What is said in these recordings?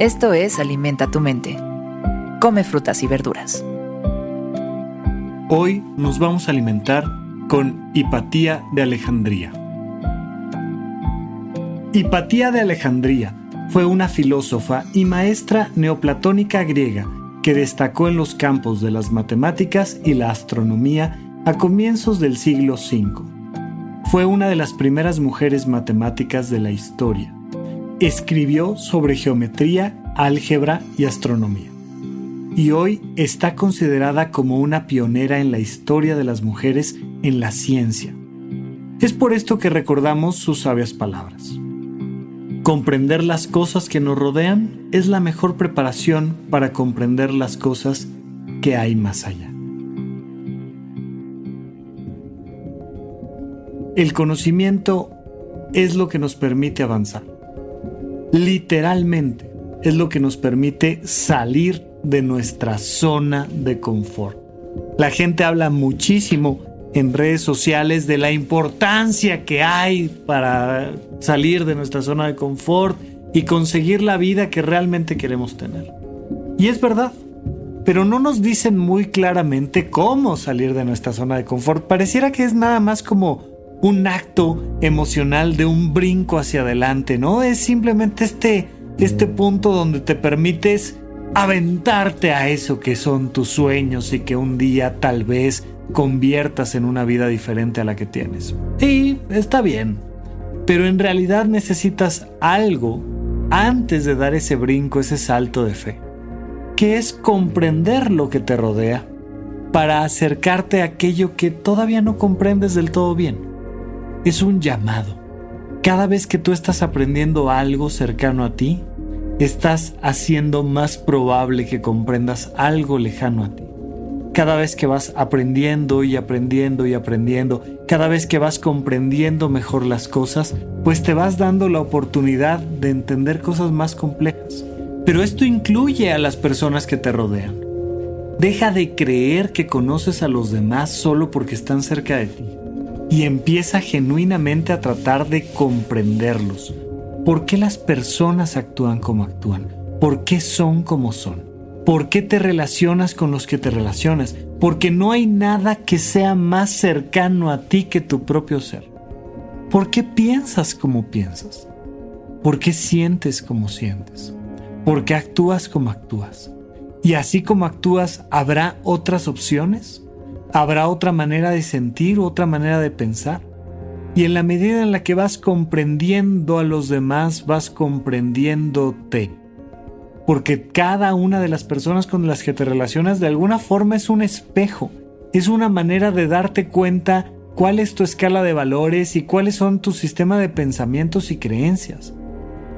Esto es Alimenta tu mente. Come frutas y verduras. Hoy nos vamos a alimentar con Hipatía de Alejandría. Hipatía de Alejandría fue una filósofa y maestra neoplatónica griega que destacó en los campos de las matemáticas y la astronomía a comienzos del siglo V. Fue una de las primeras mujeres matemáticas de la historia escribió sobre geometría, álgebra y astronomía. Y hoy está considerada como una pionera en la historia de las mujeres en la ciencia. Es por esto que recordamos sus sabias palabras. Comprender las cosas que nos rodean es la mejor preparación para comprender las cosas que hay más allá. El conocimiento es lo que nos permite avanzar literalmente es lo que nos permite salir de nuestra zona de confort. La gente habla muchísimo en redes sociales de la importancia que hay para salir de nuestra zona de confort y conseguir la vida que realmente queremos tener. Y es verdad, pero no nos dicen muy claramente cómo salir de nuestra zona de confort. Pareciera que es nada más como un acto emocional de un brinco hacia adelante, ¿no? Es simplemente este, este punto donde te permites aventarte a eso que son tus sueños y que un día tal vez conviertas en una vida diferente a la que tienes. Sí, está bien, pero en realidad necesitas algo antes de dar ese brinco, ese salto de fe, que es comprender lo que te rodea para acercarte a aquello que todavía no comprendes del todo bien es un llamado. Cada vez que tú estás aprendiendo algo cercano a ti, estás haciendo más probable que comprendas algo lejano a ti. Cada vez que vas aprendiendo y aprendiendo y aprendiendo, cada vez que vas comprendiendo mejor las cosas, pues te vas dando la oportunidad de entender cosas más complejas. Pero esto incluye a las personas que te rodean. Deja de creer que conoces a los demás solo porque están cerca de ti y empieza genuinamente a tratar de comprenderlos. ¿Por qué las personas actúan como actúan? ¿Por qué son como son? ¿Por qué te relacionas con los que te relacionas? Porque no hay nada que sea más cercano a ti que tu propio ser. ¿Por qué piensas como piensas? ¿Por qué sientes como sientes? ¿Por qué actúas como actúas? Y así como actúas, ¿habrá otras opciones? Habrá otra manera de sentir, otra manera de pensar. Y en la medida en la que vas comprendiendo a los demás, vas comprendiéndote. Porque cada una de las personas con las que te relacionas de alguna forma es un espejo. Es una manera de darte cuenta cuál es tu escala de valores y cuáles son tu sistema de pensamientos y creencias.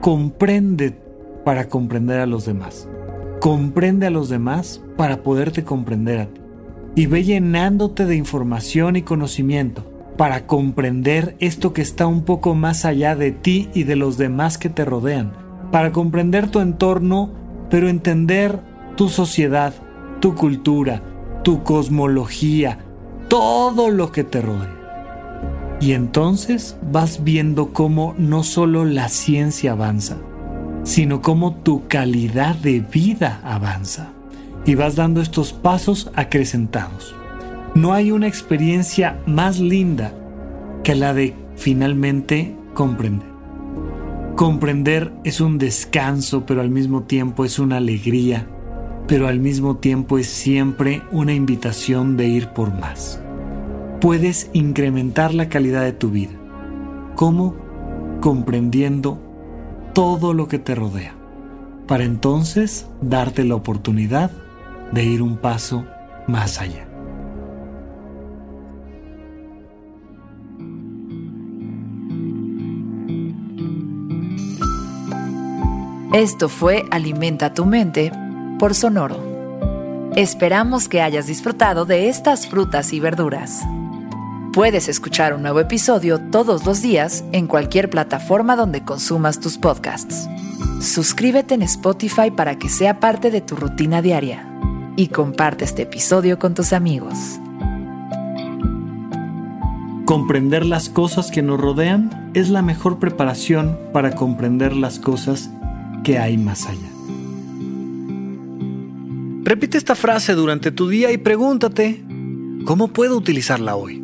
Comprende para comprender a los demás. Comprende a los demás para poderte comprender a ti y ve llenándote de información y conocimiento para comprender esto que está un poco más allá de ti y de los demás que te rodean, para comprender tu entorno, pero entender tu sociedad, tu cultura, tu cosmología, todo lo que te rodea. Y entonces vas viendo cómo no solo la ciencia avanza, sino cómo tu calidad de vida avanza y vas dando estos pasos acrecentados. No hay una experiencia más linda que la de finalmente comprender. Comprender es un descanso, pero al mismo tiempo es una alegría, pero al mismo tiempo es siempre una invitación de ir por más. Puedes incrementar la calidad de tu vida. ¿Cómo? Comprendiendo todo lo que te rodea, para entonces darte la oportunidad de ir un paso más allá. Esto fue Alimenta tu mente por Sonoro. Esperamos que hayas disfrutado de estas frutas y verduras. Puedes escuchar un nuevo episodio todos los días en cualquier plataforma donde consumas tus podcasts. Suscríbete en Spotify para que sea parte de tu rutina diaria y comparte este episodio con tus amigos. Comprender las cosas que nos rodean es la mejor preparación para comprender las cosas que hay más allá. Repite esta frase durante tu día y pregúntate, ¿cómo puedo utilizarla hoy?